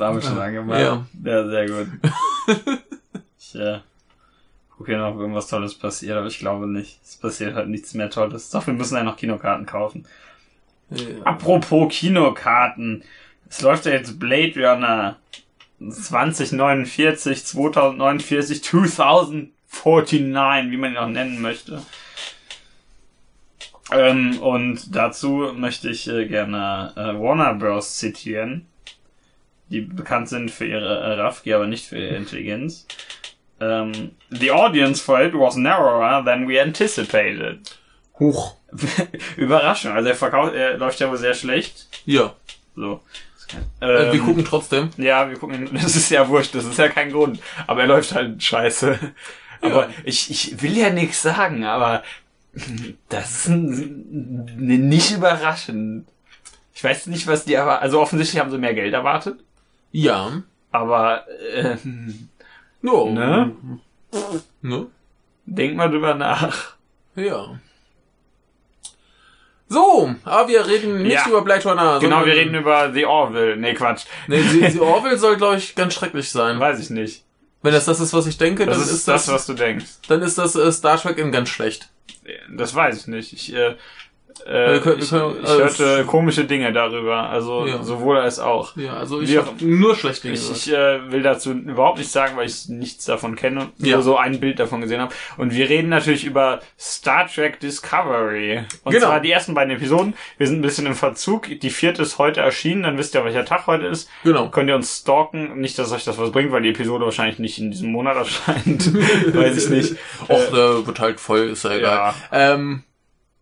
Aufnahme schon angemacht? Ja. Ja, sehr gut. ich äh, gucke hier noch, ob irgendwas Tolles passiert, aber ich glaube nicht. Es passiert halt nichts mehr Tolles. Doch, wir müssen ja noch Kinokarten kaufen. Ja. Apropos Kinokarten. Es läuft ja jetzt Blade Runner 2049, 2049, 2049, wie man ihn auch nennen möchte. Ähm, und dazu möchte ich äh, gerne äh, Warner Bros. zitieren, die bekannt sind für ihre äh, Raffgier, aber nicht für ihre Intelligenz. Ähm, The audience for it was narrower than we anticipated. Huch. Überraschung, also er verkauft, er läuft ja wohl sehr schlecht. Ja. So. Äh, Ähm, wir gucken trotzdem. Ja, wir gucken, das ist ja wurscht, das ist ja kein Grund. Aber er läuft halt scheiße. Aber Ja. ich, ich will ja nichts sagen, aber das ist nicht überraschend. Ich weiß nicht, was die aber, also offensichtlich haben sie mehr Geld erwartet, Ja. aber äh, No. Ne? Ne? denk mal drüber nach. Ja. So, aber wir reden nicht Ja. über Blade Runner. Genau, wir reden über The Orville. Nee, Quatsch. Nee, die, die Orville soll, glaube ich, ganz schrecklich sein. Weiß ich nicht. Wenn das das ist, was ich denke, Das dann ist, ist das, das, was du denkst. dann ist das äh, Star Trek in ganz schlecht. Das weiß ich nicht. Ich, äh, äh, Wir können- wir ich, können- ich also- hörte komische Dinge darüber. Also Ja. sowohl als auch. Ja, also ich habe nur schlechte Dinge Ich, ich äh, will dazu überhaupt nichts sagen, weil ich nichts davon kenne und Ja. nur so ein Bild davon gesehen habe. Und wir reden natürlich über Star Trek Discovery. Und Genau. zwar die ersten beiden Episoden. Wir sind ein bisschen im Verzug. Die vierte ist heute erschienen. Dann wisst ihr, welcher Tag heute ist. Genau. Könnt ihr uns stalken. Nicht, dass euch das was bringt, weil die Episode wahrscheinlich nicht in diesem Monat erscheint. Weiß ich nicht. Och, der wird halt voll, ist ja egal. Ähm,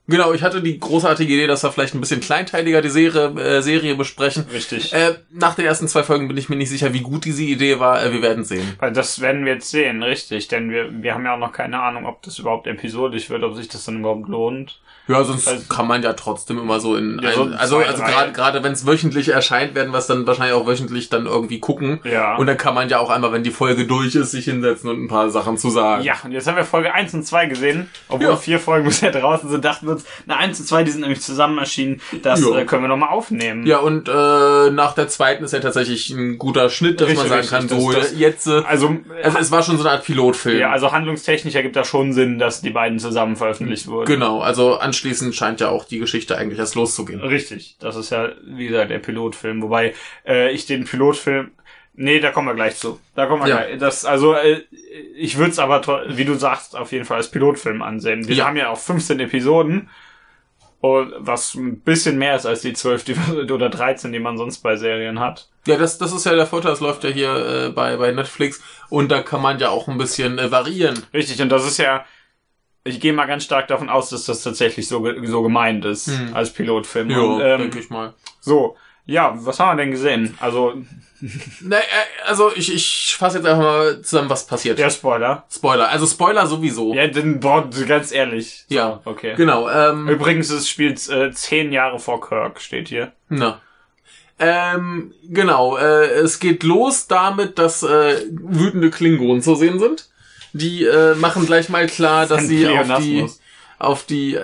genau, ich hatte die großartige Idee, dass wir vielleicht ein bisschen kleinteiliger die Serie, äh, Serie besprechen. Richtig. Äh, nach den ersten zwei Folgen bin ich mir nicht sicher, wie gut diese Idee war. Äh, wir werden sehen. Weil das werden wir jetzt sehen, richtig. Denn wir, wir haben ja auch noch keine Ahnung, ob das überhaupt episodisch wird, ob sich das dann überhaupt lohnt. Ja, sonst Also- kann man ja trotzdem immer so in Ja, ein, so also zwei, also gerade gerade wenn es wöchentlich erscheint, werden wir es dann wahrscheinlich auch wöchentlich dann irgendwie gucken. Ja. Und dann kann man ja auch einmal, wenn die Folge durch ist, sich hinsetzen und ein paar Sachen zu sagen. Ja, und jetzt haben wir Folge 1 und 2 gesehen. Obwohl Ja. vier Folgen bisher draußen sind, dachten wir uns, na 1 und 2, die sind nämlich zusammen erschienen. Das Ja. äh, können wir nochmal aufnehmen. Ja, und äh, nach der zweiten ist ja tatsächlich ein guter Schnitt, dass Richtig, man sagen kann, so das- jetzt. Äh, Also, also es war schon so eine Art Pilotfilm. ja, also handlungstechnisch ergibt das schon Sinn, dass die beiden zusammen veröffentlicht wurden. Genau, also anschließend scheint ja auch die Geschichte eigentlich erst loszugehen. Richtig. Das ist ja, wie gesagt, der Pilotfilm. Wobei äh, ich den Pilotfilm. Nee, da kommen wir gleich zu. Da kommen wir Ja. gleich. Das, also, äh, ich würde es aber, wie du sagst, auf jeden Fall als Pilotfilm ansehen. Wir Ja. haben ja auch 15 Episoden. Und was ein bisschen mehr ist als die 12 die, oder 13, die man sonst bei Serien hat. Ja, das, das ist ja der Vorteil, das läuft ja hier äh, bei, bei Netflix und da kann man ja auch ein bisschen äh, variieren. Richtig, und das ist ja, ich gehe mal ganz stark davon aus, dass das tatsächlich so, so gemeint ist, Hm. als Pilotfilm. Ja, ähm, denke ich mal. So, ja, was haben wir denn gesehen? Also, Na, äh, also ich, ich fasse jetzt einfach mal zusammen, was passiert. der Spoiler. Spoiler, also Spoiler sowieso. Ja, dann, boah, ganz ehrlich. So, Ja. Okay. Genau, ähm, Übrigens, es spielt äh, zehn Jahre vor Kirk, steht hier. na. Ähm, genau, äh, es geht los damit, dass äh, wütende Klingonen zu sehen sind. Die äh, machen gleich mal klar, dass sie auf die, auf die äh,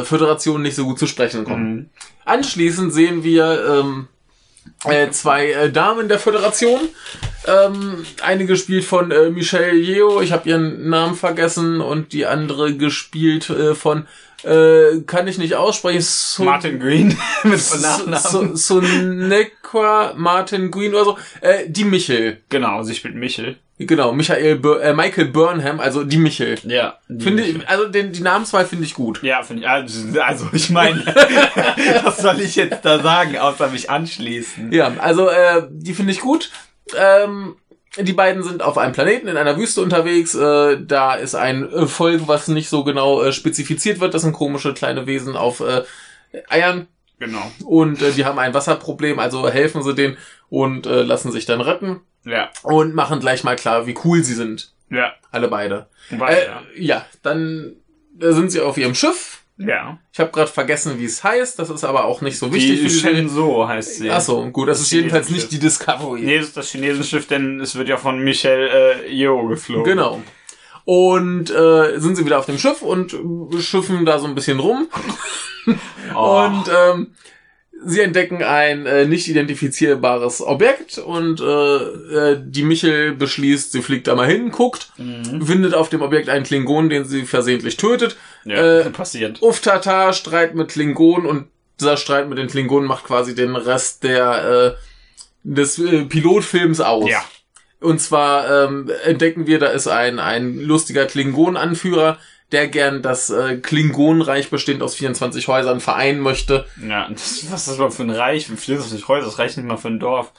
äh, Föderation nicht so gut zu sprechen kommen. Mhm. Anschließend sehen wir ähm, äh, zwei äh, Damen der Föderation. Ähm, eine gespielt von äh, Michelle Yeoh, ich habe ihren Namen vergessen, und die andere gespielt äh, von, äh, kann ich nicht aussprechen, so Martin Green mit Nachnamen. so, so Sonequa Martin Green oder so. Äh, die Michel. Genau, sie spielt Michel. Genau, Michael Bur äh, Michael Burnham, also die Michel. Ja. Finde ich, also den, die Namenswahl finde ich gut. Ja, finde ich. Also, also ich meine, was soll ich jetzt da sagen, außer mich anschließen? Ja, also äh, die finde ich gut. Ähm, die beiden sind auf einem Planeten in einer Wüste unterwegs. Äh, da ist ein äh, Volk, was nicht so genau äh, spezifiziert wird. Das sind komische kleine Wesen auf äh, Eiern. Genau. Und äh, die haben ein Wasserproblem, also helfen sie denen und äh, lassen sich dann retten Ja, und machen gleich mal klar, wie cool sie sind. ja. Alle beide. Weil, Äh, ja. dann äh, sind sie auf ihrem Schiff Ja. Ich habe gerade vergessen, wie es heißt. Das ist aber auch nicht so wichtig. Die. Shenzhou heißt sie. Achso, gut. Das, Das ist jedenfalls nicht die Discovery. Nee, das ist das Chinesenschiff, denn es wird ja von Michel äh, Yeoh geflogen. Genau. Und äh, sind sie wieder auf dem Schiff und schiffen da so ein bisschen rum. Oh. Und ähm, sie entdecken ein äh, nicht identifizierbares Objekt und äh, äh, die Michel beschließt, sie fliegt da mal hin, guckt, findet auf dem Objekt einen Klingon, den sie versehentlich tötet. ja, Äh, passiert. Uftata, Streit mit Klingonen und dieser Streit mit den Klingonen macht quasi den Rest der äh, des äh, Pilotfilms aus. Ja. Und zwar ähm, entdecken wir, da ist ein, ein lustiger Klingon-Anführer, der gern das äh, Klingonenreich bestehend aus 24 Häusern vereinen möchte. Ja, das, was ist das überhaupt für ein Reich? Wie viel ist das nicht Häuser? Das reicht nicht mal für ein Dorf.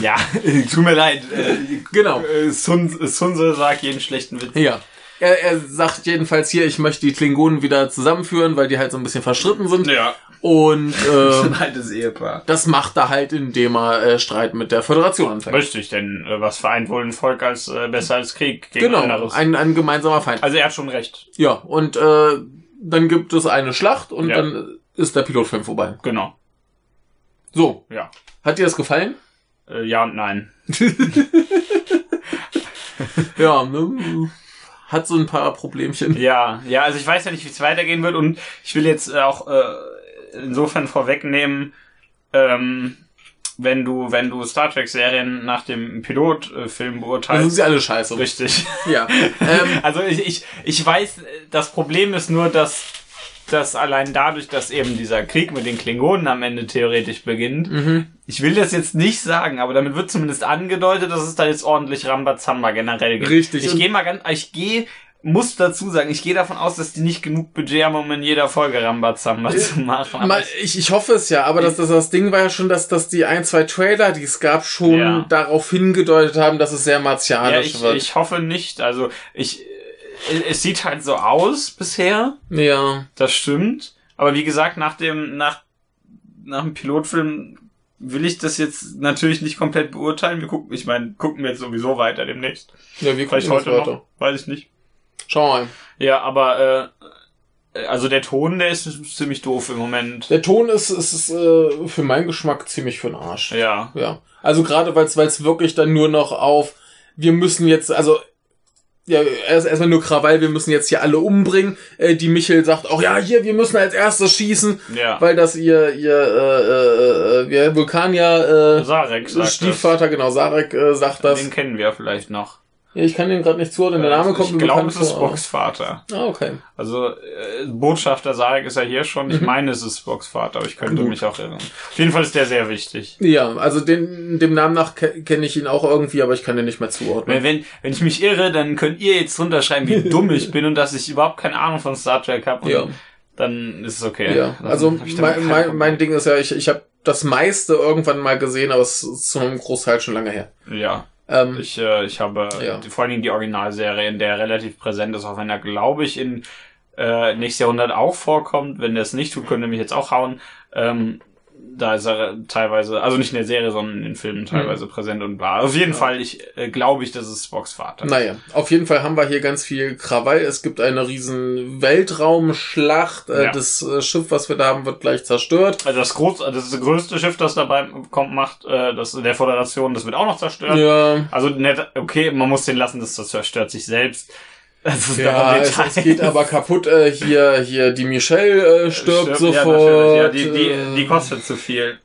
Ja, tut mir leid. Äh, Genau. äh, Sun, Sunse sagt jeden schlechten Witz. Ja. Er, er sagt jedenfalls hier, ich möchte die Klingonen wieder zusammenführen, weil die halt so ein bisschen verstritten sind. Ja. Und äh, Ein altes Ehepaar. das macht er halt, indem er äh, Streit mit der Föderation anfängt. Richtig, denn äh, was vereint wohl ein Volk als äh, besser als Krieg gegen Genau, anderes? ein, ein gemeinsamer Feind. also er hat schon recht. Ja, und äh, dann gibt es eine Schlacht und Ja. dann ist der Pilotfilm vorbei. Genau. So, Ja. hat dir das gefallen? Äh, ja und nein. Ja, ne? Hat so ein paar Problemchen. Ja, ja, also ich weiß ja nicht, wie es weitergehen wird und ich will jetzt auch äh, insofern vorwegnehmen, ähm, wenn du, wenn du Star Trek Serien nach dem Pilotfilm Also sind beurteilst. sie alle scheiße. Richtig. Ja. Ähm, Also ich, ich, ich weiß, das Problem ist nur, dass, dass allein dadurch, dass eben dieser Krieg mit den Klingonen am Ende theoretisch beginnt, Mhm. ich will das jetzt nicht sagen, aber damit wird zumindest angedeutet, dass es da jetzt ordentlich Rambazamba generell gibt. Richtig. Ich gehe mal ganz, ich gehe, muss dazu sagen, ich gehe davon aus, dass die nicht genug Budget haben, um in jeder Folge Rambazamba zu machen. Ich, ich hoffe es ja, aber das, das, das Ding war ja schon, dass, dass die ein, zwei Trailer, die es gab, schon Ja. darauf hingedeutet haben, dass es sehr ja, martialisch ich, wird. ich hoffe nicht. Also ich, äh, es sieht halt so aus bisher. ja. Das stimmt. Aber wie gesagt, nach dem, nach, nach dem Pilotfilm will ich das jetzt natürlich nicht komplett beurteilen. Wir gucken, ich meine, gucken wir jetzt sowieso weiter demnächst. Ja, wir Vielleicht gucken heute jetzt weiter. noch. Weiß ich nicht. Schau mal. Ja, aber äh, also der Ton, der ist ziemlich doof im Moment. Der Ton ist, ist, ist äh, für meinen Geschmack ziemlich für den Arsch. Ja. Ja. Also gerade weil es wirklich dann nur noch auf, wir müssen jetzt, also ja, erst erstmal nur Krawall, wir müssen jetzt hier alle umbringen. Äh, die Michel sagt auch, ja, hier, wir müssen als erstes schießen, Ja. weil das ihr, ihr, äh, äh, äh, wie Vulkanier, äh, Sarek sagt Stiefvater, genau, Sarek äh, sagt das. das. Den kennen wir vielleicht noch. Ja, ich kann den gerade nicht zuordnen, der Name kommt ich mir glaube, bekannt es ist vor. Spocks Vater. Ah, okay. Also äh, Botschafter Sarek ist ja hier schon. Ich meine, es ist Spocks Vater, aber ich könnte Gut. mich auch irren. Auf jeden Fall ist der sehr wichtig. Ja, also den, dem Namen nach ke kenne ich ihn auch irgendwie, aber ich kann den nicht mehr zuordnen. Wenn, wenn, wenn ich mich irre, dann könnt ihr jetzt runterschreiben, wie dumm ich bin und dass ich überhaupt keine Ahnung von Star Trek habe. Ja. Dann ist es okay. Ja, Dann also ich mein, mein, mein Ding ist ja, ich, ich habe das meiste irgendwann mal gesehen, aber es ist zu einem Großteil schon lange her. Ja, Ähm, ich, äh, ich habe Ja. die, vor allen Dingen die Originalserie, in der er relativ präsent ist, auch wenn er, glaube ich, in äh, nächstes Jahrhundert auch vorkommt. Wenn er es nicht tut, könnte mich jetzt auch hauen. Ähm, da ist er teilweise, also nicht in der Serie, sondern in den Filmen teilweise präsent und war. Auf jeden Fall, ich äh, glaube ich, das ist Spocks Vater. naja, auf jeden Fall haben wir hier ganz viel Krawall. Es gibt eine riesen Weltraumschlacht. Äh, Ja. Das äh, Schiff, was wir da haben, wird gleich zerstört. Also das groß, also das größte Schiff, das dabei kommt, macht, äh, das der Föderation, das wird auch noch zerstört. Ja, Also nett, okay, man muss den lassen, das zerstört sich selbst. Ja es, es geht aber kaputt. Äh, hier, hier, die Michelle äh, stirbt, sofort. Ja, ja die, die, äh, die kostet zu viel.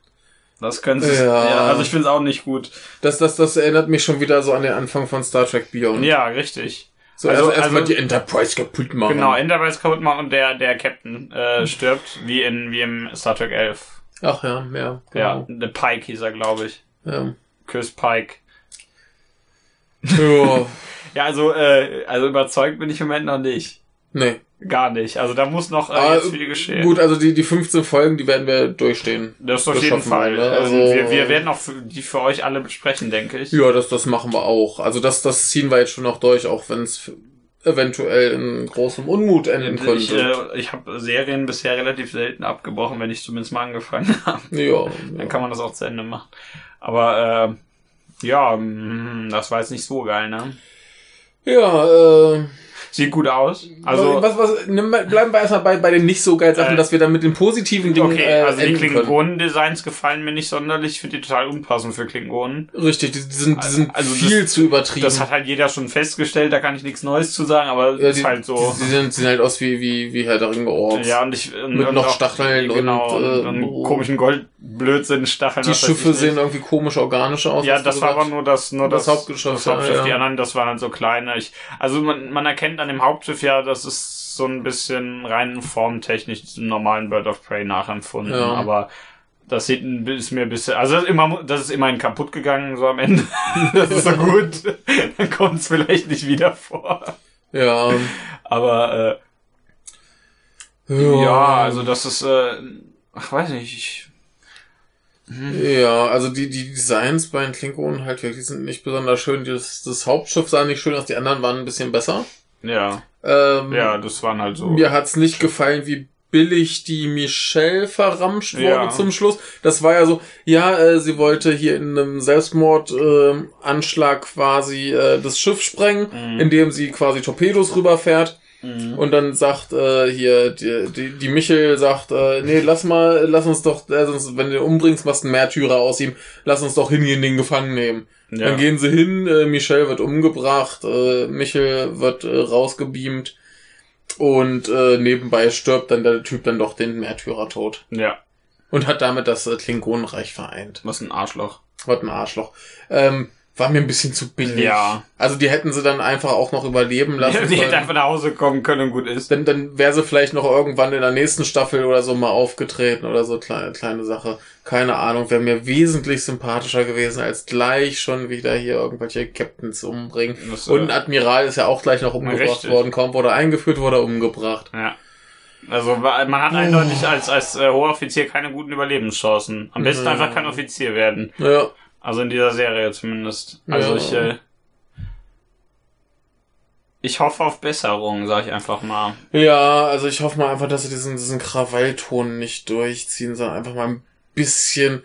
Das können sie. Ja. Ja. also ich finde es auch nicht gut. das, das, das erinnert mich schon wieder so an den Anfang von Star Trek Beyond. Ja, richtig. So, Also- also, erstmal also- die Enterprise kaputt machen. Genau, Enterprise kaputt machen und der, der Captain äh, stirbt, wie in wie im Star Trek 11. Ach ja, ja. Ja, Genau. der Pike hieß er, glaube ich. Ja. Chris Pike. Ja. Ja, also, äh, also überzeugt bin ich im Moment noch nicht. Nee. Gar nicht. Also da muss noch äh, Ah, jetzt viel geschehen. Gut, also die, die 15 Folgen, die werden wir durchstehen. Das auf das jeden schaffen wir, Fall. ne? Also, Also- wir, wir werden auch für, die für euch alle besprechen, denke ich. Ja, das, das machen wir auch. Also das, das ziehen wir jetzt schon noch durch, auch wenn es eventuell in großem Unmut enden Ich, könnte. äh, ich habe Serien bisher relativ selten abgebrochen, wenn ich zumindest mal angefangen habe. ja. Dann kann man das auch zu Ende machen. Aber äh, ja, mm, das war jetzt nicht so geil, ne? Ja, äh, sieht gut aus. Also, was, was, nimm, mal- bleiben wir erstmal bei, bei den nicht so geilen Sachen, Äh, dass wir dann mit den positiven Dingen okay, äh, also die. Klingonen-Designs gefallen mir nicht sonderlich. Ich finde die total unpassend für Klingonen. Richtig, die, sind, die sind Also viel zu übertrieben. Das hat halt jeder schon festgestellt, da kann ich nichts Neues zu sagen, aber ja, ist die, halt so. Die, die sind, sehen halt aus wie, wie, wie Herr der Ringe Orks. Ja, und ich und, Mit und noch auch- Stacheln genau, und, und, äh, und oh. komischen Goldblödsinn-Stacheln. Die was weiß Schiffe sehen irgendwie komisch organisch aus. Ja, das war aber nur das, nur Das das, Hauptschiff, Das Hauptschiff. ja, Die ja. anderen, das waren halt so kleine. Ich, also man, man erkennt an dem Hauptschiff ja, das ist so ein bisschen rein formtechnisch dem normalen Bird of Prey nachempfunden. Ja. Aber das sieht ein, ist mir ein bisschen, also das ist, immer, das ist immerhin kaputt gegangen, so am Ende. das ist so gut. Dann kommt es vielleicht nicht wieder vor. Ja. Aber äh, ja, also das ist, äh, ach weiß nicht, ich, Ja, also die, die Designs bei den Klingonen halt wirklich sind nicht besonders schön. Das, das Hauptschiff sah nicht schön aus, die anderen waren ein bisschen besser. ja, Ähm, ja, das waren halt so. Mir hat's nicht gefallen, wie billig die Michelle verramscht wurde Ja. zum Schluss. Das war ja so, ja, äh, sie wollte hier in einem Selbstmordanschlag Anschlag quasi äh, das Schiff sprengen, Mhm. indem sie quasi Torpedos rüberfährt. Mhm. Und dann sagt äh, hier die, die, die Michel sagt, äh, nee, lass mal, lass uns doch, äh, sonst, wenn du umbringst, machst du einen Märtyrer aus ihm, lass uns doch hingehen, den gefangen nehmen. Ja. Dann gehen sie hin, äh, Michel wird umgebracht, äh, Michel wird äh, rausgebeamt und äh, nebenbei stirbt dann der Typ dann doch den Märtyrer tot. ja, Und hat damit das äh, Klingonenreich vereint. was ein Arschloch. Was ein Arschloch. Ähm, war mir ein bisschen zu billig. Ja. Also die hätten sie dann einfach auch noch überleben lassen Die hätte können. einfach nach Hause kommen können und gut ist. Dann, dann wäre sie vielleicht noch irgendwann in der nächsten Staffel oder so mal aufgetreten oder so kleine, kleine Sache. Keine Ahnung, wäre mir wesentlich sympathischer gewesen, als gleich schon wieder hier irgendwelche Captains umbringen. Das, äh, Und ein Admiral ist ja auch gleich noch umgebracht Richtig. worden. Kaum wurde eingeführt, wurde umgebracht. Ja. Also man hat eindeutig als, als äh, hoher Offizier keine guten Überlebenschancen. Am besten Ja. einfach kein Offizier werden. Ja, Also in dieser Serie zumindest. Also Ja. ich, äh, ich hoffe auf Besserung, sag ich einfach mal. ja also ich hoffe mal einfach, dass sie diesen, diesen Krawallton nicht durchziehen, sondern einfach mal ein bisschen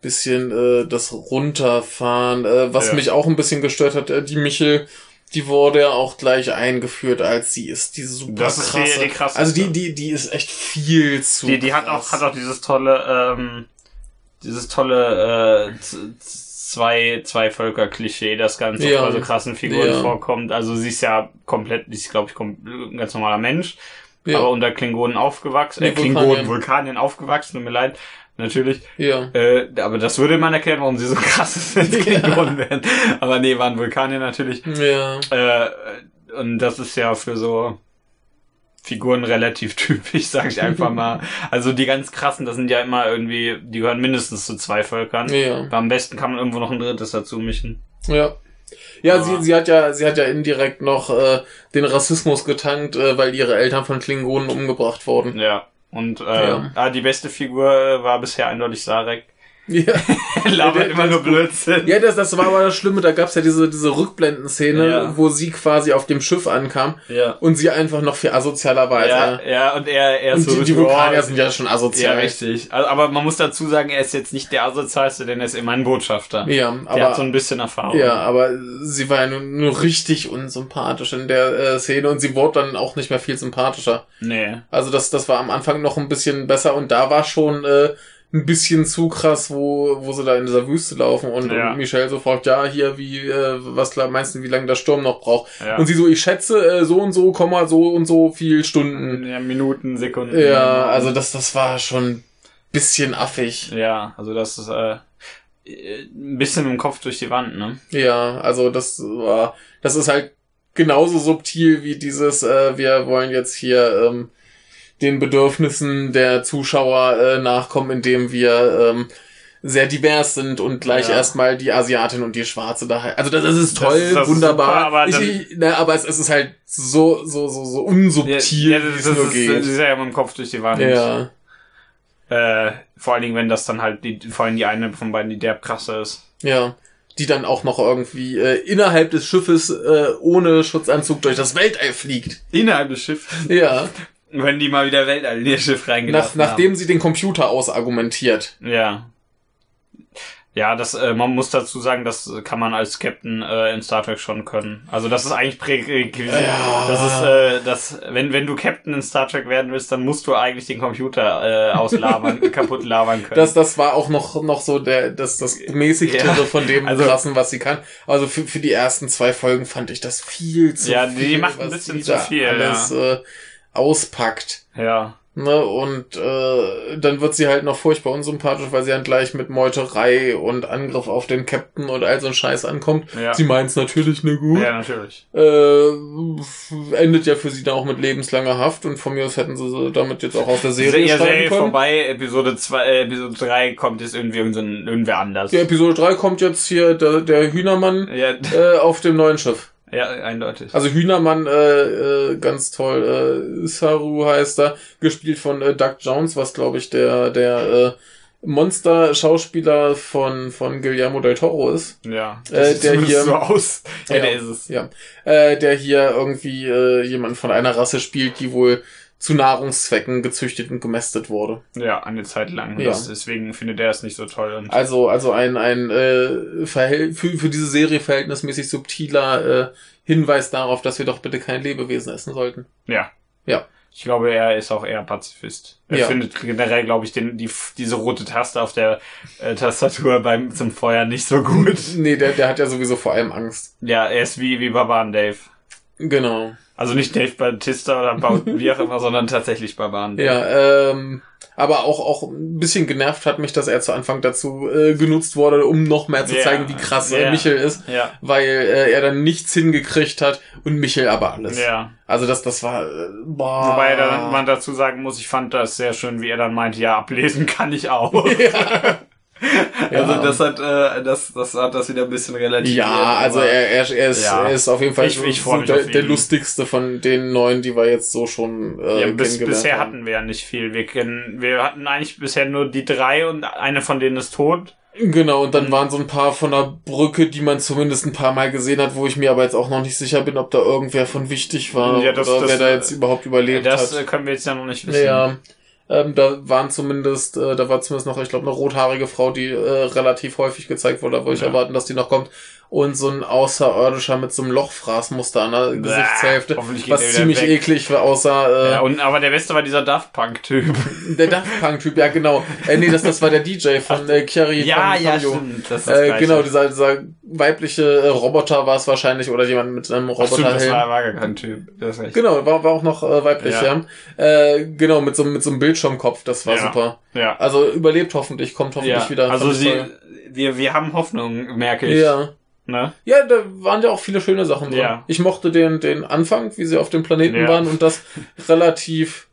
bisschen äh, das runterfahren. Äh, was Ja. mich auch ein bisschen gestört hat, äh, die Michel, die wurde ja auch gleich eingeführt, als sie ist die super Das ist die- krasse. die krasseste. also die die die ist echt viel zu. Die, die hat krass. auch, hat auch dieses tolle, ähm, dieses tolle, äh, zwei, zwei Völker-Klischee, das ganz Ja. so krassen Figuren Ja. vorkommt. Also sie ist ja komplett, die ist glaube ich ein ganz normaler Mensch, ja, aber unter Klingonen aufgewachsen, äh, Klingonen, Vulkanien. Vulkanien aufgewachsen, tut mir leid, natürlich. ja. Äh, aber das würde man erklären, warum sie so krass ist, wenn sie. Klingonen werden. Aber nee, waren Vulkanier natürlich. Ja. Äh, und das ist ja für so Figuren relativ typisch, sag ich einfach mal. Also die ganz krassen, das sind ja immer irgendwie, die gehören mindestens zu zwei Völkern. Ja. Am besten kann man irgendwo noch ein drittes dazu mischen. Ja. Ja, Ja. sie, sie hat ja, sie hat ja indirekt noch äh, den Rassismus getankt, äh, weil ihre Eltern von Klingonen umgebracht wurden. Ja. Und äh, Ja. ah, die beste Figur äh, war bisher eindeutig Sarek. Ja, Labert immer nur. Blödsinn. ja das, das war aber das Schlimme, da gab's ja diese, diese Rückblendenszene, Ja. wo sie quasi auf dem Schiff ankam Ja. und sie einfach noch viel asozialer war als Ja, er. ja, und er, er Und so die, die ja, Vulkanier sind ja schon Ja, asozial. richtig. Also, aber man muss dazu sagen, er ist jetzt nicht der asozialste, denn er ist immer ein Botschafter. Ja, der hat so aber, ein bisschen Erfahrung. ja, aber sie war ja nur, nur richtig unsympathisch in der äh, Szene und sie wurde dann auch nicht mehr viel sympathischer. Nee. Also das, das war am Anfang noch ein bisschen besser und da war schon äh, ein bisschen zu krass, wo, wo sie da in dieser Wüste laufen und, Ja. und Michelle so fragt, ja, hier, wie, äh, was meinst du, wie lange der Sturm noch braucht? Ja. Und sie so, ich schätze, äh, so und so, Komma, so und so viel Stunden. Ja, Minuten, Sekunden. Ja, also das, das war schon ein bisschen affig. Ja, also das ist äh, ein bisschen im Kopf durch die Wand, ne? Ja, also das war, das ist halt genauso subtil wie dieses, äh, wir wollen jetzt hier ähm, den Bedürfnissen der Zuschauer äh, nachkommen, indem wir ähm, sehr divers sind und gleich Ja. erstmal die Asiatin und die Schwarze da. Also das, das ist Das toll, ist- das ist wunderbar. super, aber ich, ich, na, aber es, es ist halt so so so so unsubtil, ja, wie das, es das, nur ist, geht. das ist ja immer im Kopf durch die Wand. ja, Äh, vor allen Dingen, wenn das dann halt die, vor allem die eine von beiden, die derb krasse ist. ja. Die dann auch noch irgendwie äh, innerhalb des Schiffes äh, ohne Schutzanzug durch das Weltall fliegt. Innerhalb des Schiffs. Ja. Wenn die mal wieder Weltall in ihr Schiff Nach, reingelassen nachdem sie den Computer ausargumentiert. Ja. Ja, das, äh, man muss dazu sagen, das kann man als Captain äh, in Star Trek schon können. Also das ist eigentlich prärequisiert. Ja. Das ist, äh, das, wenn, wenn du Captain in Star Trek werden willst, dann musst du eigentlich den Computer äh, auslabern, kaputt labern können. Das, das war auch noch, noch so der, das, das mäßigtere Ja. von dem Also- krassen, was sie kann. Also für, für die ersten zwei Folgen fand ich das viel zu Ja, viel. die macht ein bisschen zu viel, Alles äh, auspackt. ja. Ne, und äh, dann wird sie halt noch furchtbar unsympathisch, weil sie dann gleich mit Meuterei und Angriff auf den Captain und all so ein Scheiß ankommt. Ja. Sie meint's natürlich nur gut. Ja, natürlich. Äh, endet ja für sie dann auch mit lebenslanger Haft und von mir aus hätten sie damit jetzt auch aus der Serie schreiben Serie können. vorbei, Episode 2, äh, Episode 3 kommt jetzt irgendwie irgend so ein, irgendwer anders. Ja, Episode 3 kommt jetzt hier der, der Hühnermann Ja, äh, auf dem neuen Schiff. Ja, eindeutig. Also Hühnermann, äh, äh, ganz toll, äh, Saru heißt er, gespielt von äh, Doug Jones, was glaube ich der, der äh, Monster-Schauspieler von, von Guillermo del Toro ist. ja. äh, der hier- so aus. Ja, Ja. der ist es. Ja. Äh, der hier irgendwie äh, jemand von einer Rasse spielt, die wohl zu Nahrungszwecken gezüchtet und gemästet wurde. Ja, eine Zeit lang. Ja. Das, deswegen findet er es nicht so toll. Und Also, also ein, ein äh, Verhält für, für diese Serie verhältnismäßig subtiler äh, Hinweis darauf, dass wir doch bitte kein Lebewesen essen sollten. ja. Ja. Ich glaube, er ist auch eher Pazifist. Er Ja. findet generell, glaube ich, den, die, diese rote Taste auf der äh, Tastatur beim zum Feuer nicht so gut. Nee, der, der hat ja sowieso vor allem Angst. Ja, er ist wie, wie Barbaren Dave. Genau. Also nicht Dave Bautista oder Baut, wie auch immer, sondern tatsächlich Barbaren. Ja, ähm, aber auch, auch ein bisschen genervt hat mich, dass er zu Anfang dazu äh, genutzt wurde, um noch mehr zu Ja. zeigen, wie krass Ja. Michel ist. Ja. Weil äh, er dann nichts hingekriegt hat und Michel aber alles. Ja. Also das, das war, äh, boah. Wobei dann, man dazu sagen muss, ich fand das sehr schön, wie er dann meinte, ja, ablesen kann ich auch. Also Ja. das hat, äh, das, das hat das wieder ein bisschen relativiert. Ja, also er, er, er, ist, Ja. er ist auf jeden Fall Ich- so, ich so der, der lustigste von den neuen, die wir jetzt so schon äh, ja, bis, bisher haben. hatten wir ja nicht viel. Wir kennen, wir hatten eigentlich bisher nur die drei und eine von denen ist tot. Genau, und dann Mhm. waren so ein paar von der Brücke, die man zumindest ein paar Mal gesehen hat, wo ich mir aber jetzt auch noch nicht sicher bin, ob da irgendwer von wichtig war Ja, das- oder das- wer da jetzt überhaupt überlebt das hat. äh, können wir jetzt ja noch nicht wissen. Ja, ähm, da waren zumindest, äh, da war zumindest noch, ich glaube, eine rothaarige Frau, die äh, relativ häufig gezeigt wurde, da wollte ich Ja. erwarten, dass die noch kommt. Und so ein Außerirdischer mit so einem Lochfraßmuster an der Gesichtshälfte, hoffentlich geht was ziemlich weg. eklig aussah. Äh, Ja, und, aber der Beste war dieser Daft Punk-Typ. Der Daft Punk-Typ, ja genau. Äh, nee, das, das war der DJ von äh, Chiari ja, von ja, stimmt. Das ist das Äh, Gleiche. genau, dieser, dieser weibliche äh, Roboter war es wahrscheinlich oder jemand mit einem stimmt, das Roboterhelm. war, war gar kein Typ. Das ist recht. Genau, war, war auch noch äh, weiblich, ja. Ja. Äh, genau, mit so, mit so einem Bildschirmkopf, das war Ja. super. Ja. Also überlebt hoffentlich, kommt hoffentlich wieder. Also sie, wir, wir haben Hoffnung, merke ich. Ja. Ne? Ja, da waren ja auch viele schöne Sachen drin. Ja. Ich mochte den, den Anfang, wie sie auf dem Planeten Ja. waren und das relativ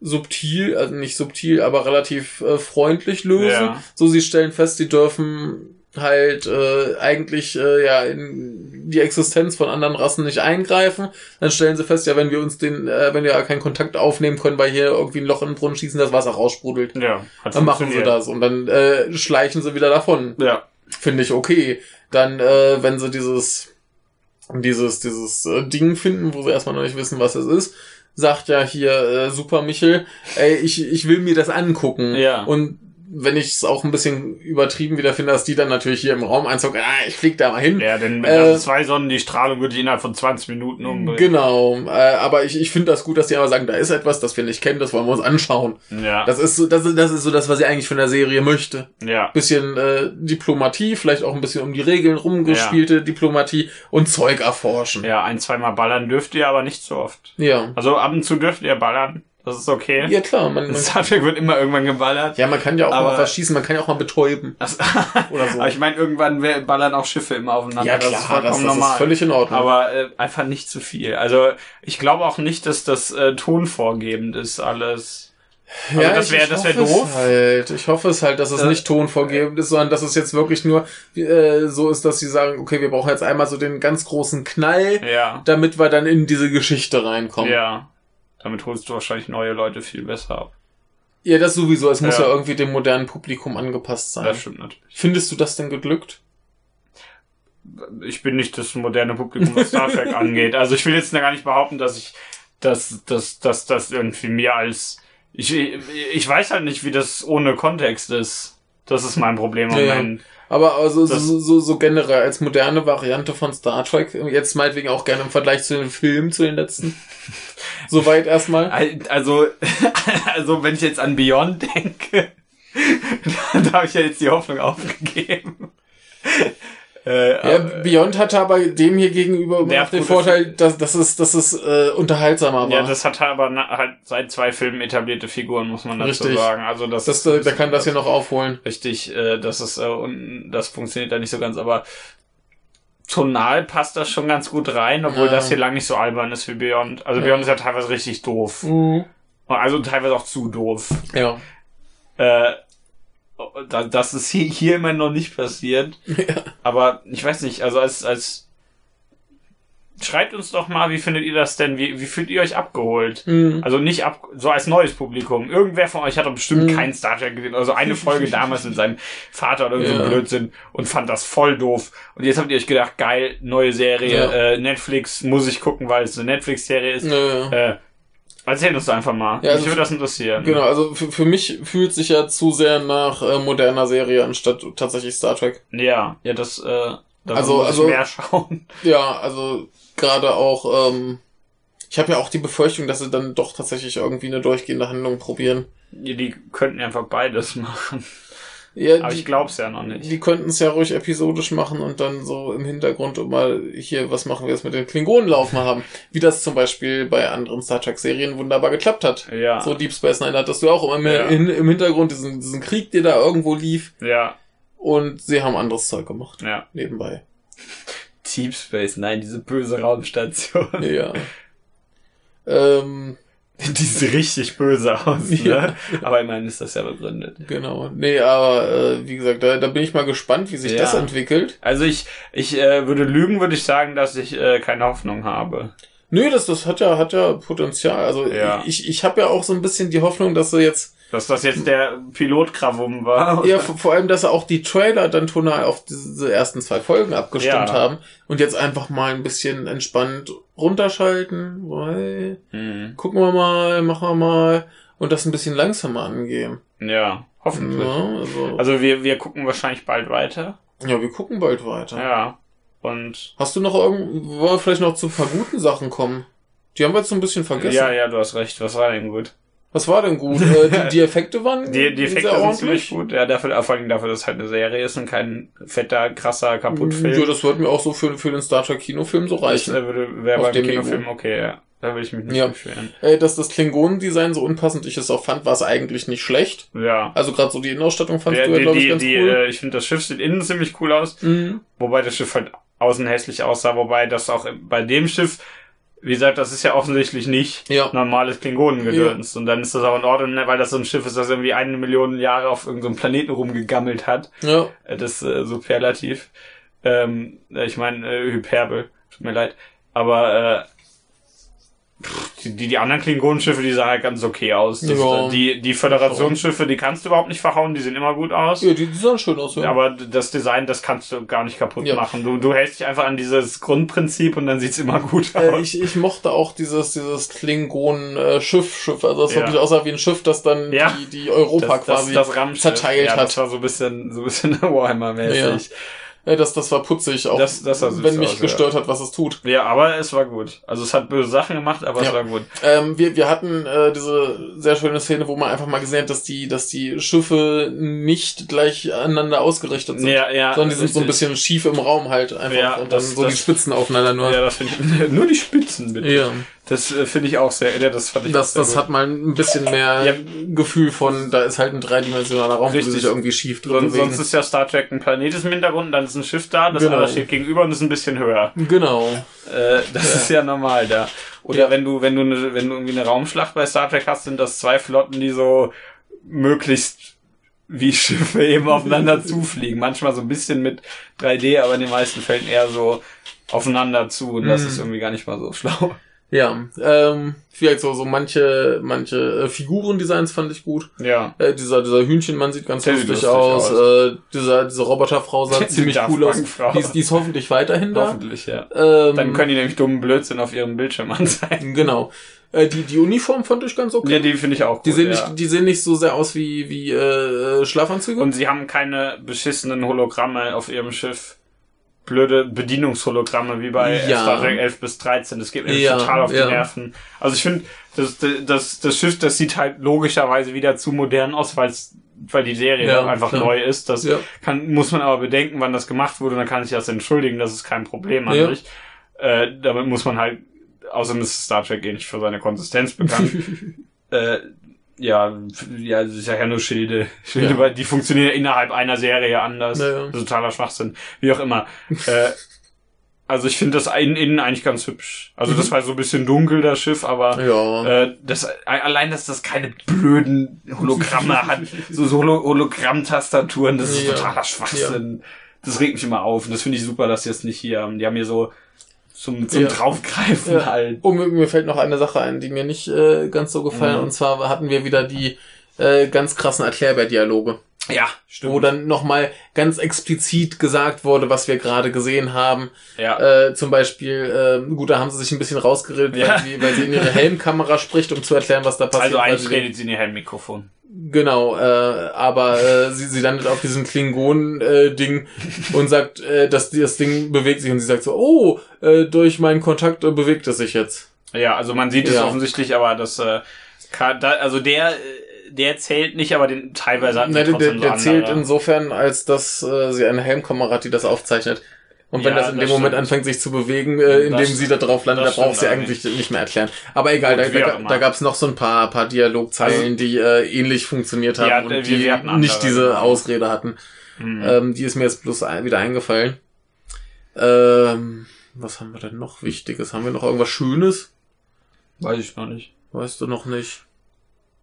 subtil, also nicht subtil, aber relativ äh, freundlich lösen. Ja. So, sie stellen fest, sie dürfen halt äh, eigentlich äh, ja in die Existenz von anderen Rassen nicht eingreifen. Dann stellen sie fest, ja, wenn wir uns den, äh, wenn wir ja keinen Kontakt aufnehmen können, weil hier irgendwie ein Loch in den Brunnen schießen, das Wasser raussprudelt. Ja. Dann machen sie das und dann äh, schleichen sie wieder davon Ja. Finde ich okay. Dann, äh, wenn sie dieses, dieses, dieses äh, Ding finden, wo sie erstmal noch nicht wissen, was es ist, sagt ja hier äh, Super Michel, ey, ich, ich will mir das angucken. Ja. Und wenn ich es auch ein bisschen übertrieben wieder finde, dass die dann natürlich hier im Raum einzocken, ah, ich flieg da mal hin. Ja, denn mit Äh, zwei Sonnen die Strahlung würde ich innerhalb von 20 Minuten umbringen. Genau, äh, aber ich, ich finde das gut, dass die aber sagen, da ist etwas, das wir nicht kennen, das wollen wir uns anschauen. Ja. Das ist so, das ist, das ist so das, was ich eigentlich von der Serie möchte. ja. bisschen äh, Diplomatie, vielleicht auch ein bisschen um die Regeln rumgespielte Diplomatie und Zeug erforschen. Ja, ein, zweimal ballern dürft ihr, aber nicht so oft. Ja. Also ab und zu dürft ihr ballern. Das ist okay. Ja, klar, man, man, Star Trek wird immer irgendwann geballert. ja, man kann ja auch Aber- mal was schießen, man kann ja auch mal betäuben. Das, Oder so. Aber ich meine, irgendwann ballern auch Schiffe immer aufeinander. Ja, das klar, ist das, vollkommen das, normal. ist völlig in Ordnung. aber äh, einfach nicht zu viel. Also ich glaube auch nicht, dass das äh, tonvorgebend ist alles. Also das ich- wäre das wäre doof. Halt. Ich hoffe es halt, dass es Äh, nicht tonvorgebend ist, sondern dass es jetzt wirklich nur äh, so ist, dass sie sagen, okay, wir brauchen jetzt einmal so den ganz großen Knall, Ja. damit wir dann in diese Geschichte reinkommen. Ja. Damit holst du wahrscheinlich neue Leute viel besser ab. ja das sowieso. Es muss Ja. ja irgendwie dem modernen Publikum angepasst sein. Das stimmt natürlich. Findest du das denn geglückt? ich bin nicht das moderne Publikum, was Star Trek angeht. Also ich will jetzt gar nicht behaupten, dass ich, dass, dass, dass das irgendwie mehr als, ich, ich weiß halt nicht, wie das ohne Kontext ist. Das ist mein Problem Ja, ja. Moment. Aber also so, Das- so, so generell als moderne Variante von Star Trek, jetzt meinetwegen auch gerne im Vergleich zu den Filmen, zu den letzten. Soweit erstmal. Al- Also, also wenn ich jetzt an Beyond denke, da habe ich ja jetzt die Hoffnung aufgegeben. Äh, Ja, aber- Beyond hatte aber dem hier gegenüber hat den Vorteil, dass, dass es, dass es äh, unterhaltsamer war. ja, das hat aber na- halt seit zwei Filmen etablierte Figuren, muss man dazu Richtig. sagen. Also das, das, äh, da kann das hier noch aufholen. richtig, äh, das ist äh, und das funktioniert da nicht so ganz, aber tonal passt das schon ganz gut rein, obwohl Ja. das hier lang nicht so albern ist wie Beyond. Also Ja. Beyond ist ja teilweise richtig doof. Mhm. Also teilweise auch zu doof. Ja. Äh, da- das ist hier, hier immer noch nicht passiert. ja. Aber ich weiß nicht, also als, als schreibt uns doch mal, wie findet ihr das denn? Wie, wie fühlt ihr euch abgeholt? Mhm. Also nicht ab, so als neues Publikum. Irgendwer von euch hat doch bestimmt Mhm. keinen Star Trek gesehen. Also eine Folge damals mit seinem Vater oder so Ja. Blödsinn und fand das voll doof. Und jetzt habt ihr euch gedacht, geil, neue Serie, Ja. äh, Netflix, muss ich gucken, weil es eine Netflix-Serie ist. Ja. Äh, erzähl uns doch einfach mal. Ja, also Mich würde das interessieren. Genau, also für, für mich fühlt sich ja zu sehr nach äh, moderner Serie anstatt tatsächlich Star Trek. Ja, ja, das, äh, da Also- muss ich also- mehr schauen. Ja, also gerade auch, ähm, ich habe ja auch die Befürchtung, dass sie dann doch tatsächlich irgendwie eine durchgehende Handlung probieren. Die, die könnten einfach beides machen. Ja, Aber die, ich glaub's ja noch nicht. die könnten es ja ruhig episodisch machen und dann so im Hintergrund mal hier, was machen wir jetzt mit den Klingonen laufen haben. Wie das zum Beispiel bei anderen Star Trek-Serien wunderbar geklappt hat. Ja, So Deep Space Nine hattest du auch immer mehr Ja. in, im Hintergrund diesen, diesen Krieg, der da irgendwo lief. ja, Und sie haben anderes Zeug gemacht. ja. Nebenbei. Deep Space, nein, diese böse Raumstation. Ja. ähm, Die sieht richtig böse aus, Ja. ne? Aber immerhin ist das ja begründet. genau. Nee, aber äh, wie gesagt, da, da bin ich mal gespannt, wie sich Ja. das entwickelt. Also ich, ich äh, würde lügen, würde ich sagen, dass ich äh, keine Hoffnung habe. Nö, das, das hat ja, hat ja Potenzial. Also Ja. ich, ich habe ja auch so ein bisschen die Hoffnung, dass sie jetzt, Dass das jetzt der Pilotkrawum war. ja, vor, allem, dass auch die Trailer dann tonal auf diese ersten zwei Folgen abgestimmt Ja. haben und jetzt einfach mal ein bisschen entspannt runterschalten, weil Hm. gucken wir mal, machen wir mal und das ein bisschen langsamer angehen. Ja, hoffentlich. Ja, also, Also wir, wir gucken wahrscheinlich bald weiter. ja, wir gucken bald weiter. Ja. Und Hast du noch irgendwo, wollen wir vielleicht noch zu ein paar guten Sachen kommen? Die haben wir jetzt so ein bisschen vergessen. ja, ja, du hast recht. Was war denn gut? Was war denn gut? Äh, die, die Effekte waren Die, die Effekte sehr sind ziemlich ordentlich. gut. Ja, dafür, vor allem dafür, dass es halt eine Serie ist und kein fetter, krasser Ja, Kaputtfilm. das wird mir auch so für, für den Star Trek Kinofilm so Das reichen. äh, würde, wäre beim dem Kinofilm Niveau. okay, ja. Da würde ich mich nicht Ja. beschweren. Äh, dass das Klingonendesign so unpassend ich es auch fand, war es eigentlich nicht schlecht. Ja. Also gerade so die Innenausstattung fandst Ja, du ja, glaube ich, ganz die, cool. äh, ich finde, das Schiff sieht innen ziemlich cool aus, Mhm. wobei das Schiff halt außen hässlich aussah, wobei das auch bei dem Schiff, wie gesagt, das ist ja offensichtlich nicht Ja. normales Klingonengedöns. Und dann ist das auch in Ordnung, ne, weil das so ein Schiff ist, das irgendwie eine Million Jahre auf irgendeinem Planeten rumgegammelt hat. Ja. Äh, Das äh, Superlativ. Ähm, äh, ich meine, äh, Hyperbel. Tut mir leid. Aber äh, die, die, anderen Klingonenschiffe, die sahen halt ganz okay aus. Das, Ja. äh, die, die Föderationsschiffe, die kannst du überhaupt nicht verhauen, die sehen immer gut aus. Ja, die, die sahen schön aus. Ja. Aber das Design, das kannst du gar nicht kaputt Ja. machen. Du, du hältst dich einfach an dieses Grundprinzip und dann sieht's immer gut Äh, aus. ich, ich mochte auch dieses, dieses Klingonen-Schiff, Schiff, also das Ja. wirklich aussah wie ein Schiff, das dann Ja. die, die Europa quasi Raumschiff. zerteilt ja, hat. Das war so ein bisschen, so ein bisschen Warhammer-mäßig. Ja, das, das war putzig, auch Das- das wenn mich aus, ja. gestört hat, was es tut. Ja. aber es war gut. Also es hat böse Sachen gemacht, aber es Ja. war gut. Ähm, wir, wir hatten äh, diese sehr schöne Szene, wo man einfach mal gesehen hat, dass die, dass die Schiffe nicht gleich aneinander ausgerichtet sind. Ja, ja. sondern die sind so ein bisschen schief im Raum halt einfach Ja, und dann das- so das- die Spitzen aufeinander nur. Ja, das finde ich. Nur die Spitzen, bitte. Ja. Das äh, finde ich auch sehr. Ja, das fand ich Das, das gut. hat mal ein bisschen mehr Ja. Gefühl von, da ist halt ein dreidimensionaler Raum, wo Richtig. sich irgendwie schief drin Sonst, sonst ist ja Star Trek ein Planet ist im Hintergrund, dann ist ein Schiff da, das Genau. andere steht gegenüber und ist ein bisschen höher. genau. Äh, das ist ja normal da. Oder Ja. wenn du, wenn du, ne, wenn du irgendwie eine Raumschlacht bei Star Trek hast, sind das zwei Flotten, die so möglichst wie Schiffe eben aufeinander zufliegen. Manchmal so ein bisschen mit 3D, aber in den meisten Fällen eher so aufeinander zu und das Mhm. ist irgendwie gar nicht mal so schlau. Ja, ähm, vielleicht so, so manche, manche äh, Figurendesigns fand ich gut. Ja. Äh, dieser, dieser Hühnchenmann sieht ganz lustig, lustig aus. aus. Äh, dieser, diese Roboterfrau sah Die ziemlich cool aus. Die ist, die ist hoffentlich weiterhin da. Hoffentlich, ja. Ähm, Dann können die nämlich dummen Blödsinn auf ihrem Bildschirm anzeigen. Genau. Äh, die, die Uniform fand ich ganz okay. Ja, die finde ich auch gut. die, sehen ja. nicht, die sehen nicht so sehr aus wie, wie äh, Schlafanzüge. Und sie haben keine beschissenen Hologramme auf ihrem Schiff. Blöde Bedienungshologramme wie bei Ja. Star Trek 11 bis 13. Das geht mir Ja, total auf die ja. Nerven. Also ich finde, das, das, das Schiff, das sieht halt logischerweise wieder zu modern aus, weil's, weil die Serie Ja, einfach klar. neu ist. Das kann, muss man aber bedenken, wann das gemacht wurde. Dann kann sich das entschuldigen. Das ist kein Problem an sich. Äh, damit muss man halt, außerdem ist Star Trek eh nicht für seine Konsistenz bekannt. äh, ja, ja, das ist ja nur Schilde. Schilde, Ja. weil die funktionieren innerhalb einer Serie anders. Ja, ja. Ist totaler Schwachsinn. Wie auch immer. äh, also ich finde das innen, innen eigentlich ganz hübsch. Also das war so ein bisschen dunkel, das Schiff, aber Mhm. ja. äh, das, allein, dass das keine blöden Hologramme hat, so, so Holo Hologramm-Tastaturen, das ist Ja. totaler Schwachsinn. Das regt mich immer auf und das finde ich super, dass sie es nicht hier haben. Die haben hier so zum, zum Ja. Draufgreifen Ja. halt. Oh, mir, fällt noch eine Sache ein, die mir nicht äh, ganz so gefallen. Mhm. Und zwar hatten wir wieder die äh, ganz krassen Erklärbär-Dialoge, Ja, stimmt. wo dann nochmal ganz explizit gesagt wurde, was wir gerade gesehen haben. ja. Äh, zum Beispiel, äh, gut, da haben sie sich ein bisschen rausgeredet, Ja. weil, sie, weil sie in ihre Helmkamera spricht, um zu erklären, was da passiert. also eigentlich redet sie in ihr Helmmikrofon. Genau, äh, aber äh, sie, sie landet auf diesem Klingon-Ding und sagt, äh, dass das Ding bewegt sich und sie sagt so, oh, äh, durch meinen Kontakt äh, bewegt es sich jetzt. Ja, also man sieht es Ja. offensichtlich, aber das, äh, kann, da, also der, äh, der zählt nicht, aber den teilweise hatten Nein, der, der, der zählt insofern, als dass äh, sie eine Helmkamera hat, die das aufzeichnet. Und wenn Ja, das in das dem Moment stimmt. anfängt, sich zu bewegen, äh, indem Das- sie da drauf landet, da braucht sie eigentlich nicht mehr erklären. Aber egal, Gut, da, da, da gab es noch so ein paar, paar Dialogzeilen, die äh, ähnlich funktioniert haben Ja, und wir- die nicht diese. Ausrede hatten. Hm. Ähm, die ist mir jetzt bloß ein, wieder eingefallen. Ähm, was haben wir denn noch Wichtiges? Haben wir noch irgendwas Schönes? Weiß ich noch nicht. Weißt du noch nicht?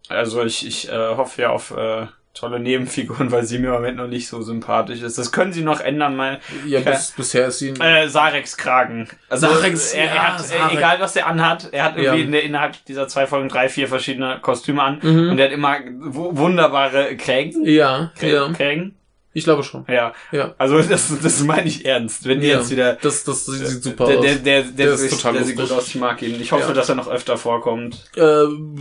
Also ich, ich äh, hoffe ja auf äh, tolle Nebenfiguren, weil sie mir im Moment noch nicht so sympathisch ist. Das können sie noch ändern, mal. Ja, bis, bisher ist sie... Äh, Sareks Kragen. Also Sarex, er, er ja, hat, äh, egal was er anhat, er hat irgendwie Ja. in der, innerhalb dieser zwei Folgen drei, vier verschiedene Kostüme an Mhm. und er hat immer wu- wunderbare Krägen. ja, Krä- ja, Krägen. Ich glaube schon. Ja. Ja. Also das, das meine ich ernst. Wenn die Ja, jetzt wieder das, das sieht sieht super der, aus. der, der, der, Der ist sieht- total der sieht gut aus, ich mag ihn. Ich hoffe, Ja. dass er noch öfter vorkommt. Äh,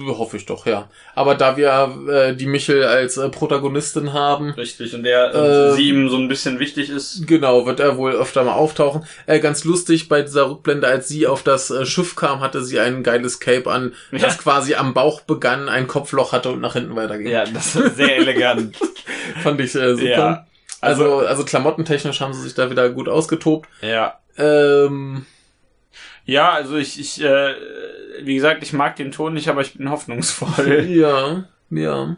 hoffe ich doch, ja. Aber da wir äh, die Michel als äh, Protagonistin haben, Richtig. Und der Ähm, sie ihm so ein bisschen wichtig ist. genau, wird er wohl öfter mal auftauchen. Äh, ganz lustig, bei dieser Rückblende, als sie auf das äh, Schiff kam, hatte sie ein geiles Cape an, Ja. das quasi am Bauch begann, ein Kopfloch hatte und nach hinten weiterging. Ja, das ist sehr elegant. Fand ich äh, super. Ja. Also, also klamottentechnisch haben sie sich da wieder gut ausgetobt. Ja. Ähm, Ja, also ich, ich, äh, wie gesagt, ich mag den Ton nicht, aber ich bin hoffnungsvoll. ja, ja.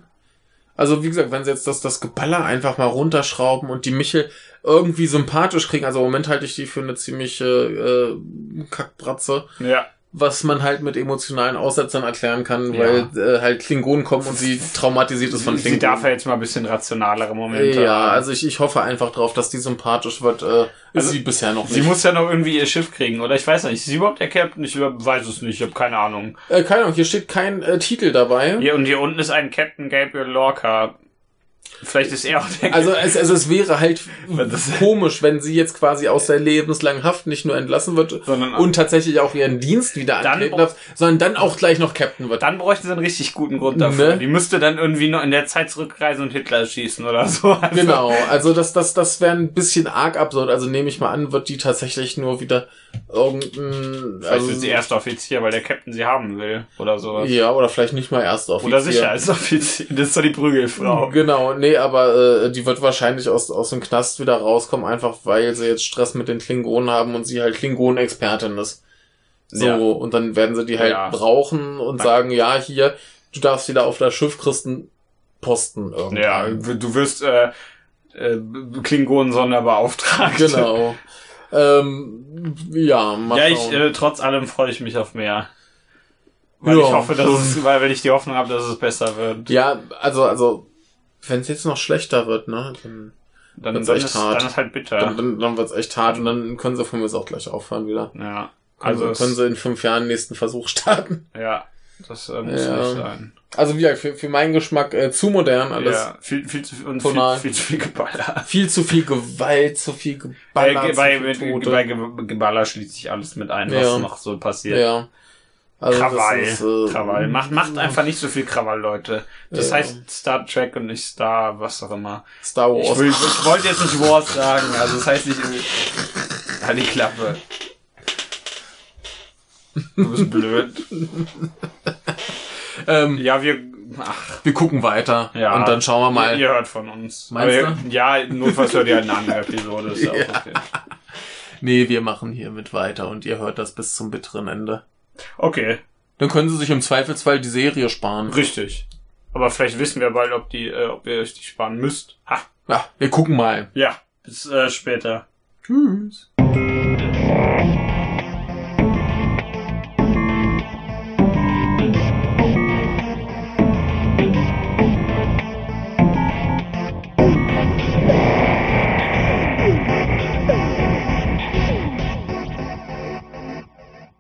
Also wie gesagt, wenn sie jetzt das, das Geballer einfach mal runterschrauben und die Michel irgendwie sympathisch kriegen, also im Moment halte ich die für eine ziemlich äh, äh, Kackbratze, ja. Was man halt mit emotionalen Aussetzern erklären kann, Ja. weil äh, halt Klingonen kommen und sie traumatisiert ist von Sie Klingonen. darf ja jetzt mal ein bisschen rationalere Momente ja, haben. also ich, ich hoffe einfach drauf, dass die sympathisch wird. Äh, ist Also, sie bisher noch nicht. Sie muss ja noch irgendwie ihr Schiff kriegen, oder? Ich weiß nicht. Ist sie überhaupt der Captain? Ich weiß es nicht. Ich habe keine Ahnung. äh, keine Ahnung, hier steht kein äh, Titel dabei. Hier, und hier unten ist ein Captain Gabriel Lorca. Vielleicht ist er auch der Also es, es, es wäre halt komisch, wenn sie jetzt quasi aus der lebenslangen Haft nicht nur entlassen wird Sondern- und tatsächlich auch ihren Dienst wieder antreten darf, sondern dann auch gleich noch Captain wird. Dann bräuchte sie einen richtig guten Grund dafür. Ne? Die müsste dann irgendwie noch in der Zeit zurückreisen und Hitler schießen oder so. Also, Genau, also das, das, das wäre ein bisschen arg absurd. Also nehme ich mal an, wird die tatsächlich nur wieder irgendein... Vielleicht Also, wird sie erster Offizier, weil der Captain sie haben will. Oder sowas. ja, oder vielleicht nicht mal erst auf. Oder sicher als Offizier. Das ist doch die Prügelfrau. Genau, nee, aber äh, die wird wahrscheinlich aus, aus dem Knast wieder rauskommen, einfach weil sie jetzt Stress mit den Klingonen haben und sie halt Klingonen-Expertin ist. So, Ja. und dann werden sie die halt Ja. brauchen und sagen, ja, hier, du darfst wieder auf das Schiff kriegsten Posten irgendwie. Ja, du wirst äh, äh, Klingonen-Sonderbeauftragte. Genau. ähm, ja, mal Ja, ich, äh, trotz allem freue ich mich auf mehr. Weil Ja, ich hoffe, dass es, weil wenn ich die Hoffnung habe, dass es besser wird, ja, also, also, wenn es jetzt noch schlechter wird, ne, dann, dann, wird's dann, echt ist, hart. dann ist halt bitter. dann, dann, dann wird's echt hart und dann können sie von mir auch gleich aufhören wieder. ja. Also Also, können es, sie in fünf Jahren den nächsten Versuch starten. ja, das äh, muss Ja. nicht sein. Also wie gesagt, für, für meinen Geschmack äh, zu modern alles. Ja, viel, viel zu und viel, Tonal. viel zu viel Geballer. Viel zu viel Gewalt, zu viel Äh, Geballer, ge- zu bei, viel mit, Tote. bei Ge- Geballer schließt sich alles mit ein, Ja. was noch so passiert. ja. Also Krawall. ist, äh, Krawall. Macht, macht einfach nicht so viel Krawall, Leute. Das Ja. heißt Star Trek und nicht Star, was auch immer. Star Ich, Wars. will, ich wollte jetzt nicht Wars sagen, also das heißt nicht irgendwie. Halt die Klappe. Du bist blöd. ähm, Ja, wir. Ach, wir gucken weiter ja. und dann schauen wir mal. Ihr, ihr hört von uns. Meinst Aber ihr, Ja, notfalls hört ihr eine andere Episode. Ist ja. Ja. auch okay. Nee, wir machen hiermit weiter und ihr hört das bis zum bitteren Ende. Okay, Dann können sie sich im Zweifelsfall die Serie sparen. richtig. Aber vielleicht wissen wir bald, ob, die, äh, ob ihr euch die sparen müsst. Ha, Ja, wir gucken mal. ja. Bis äh, später. Tschüss.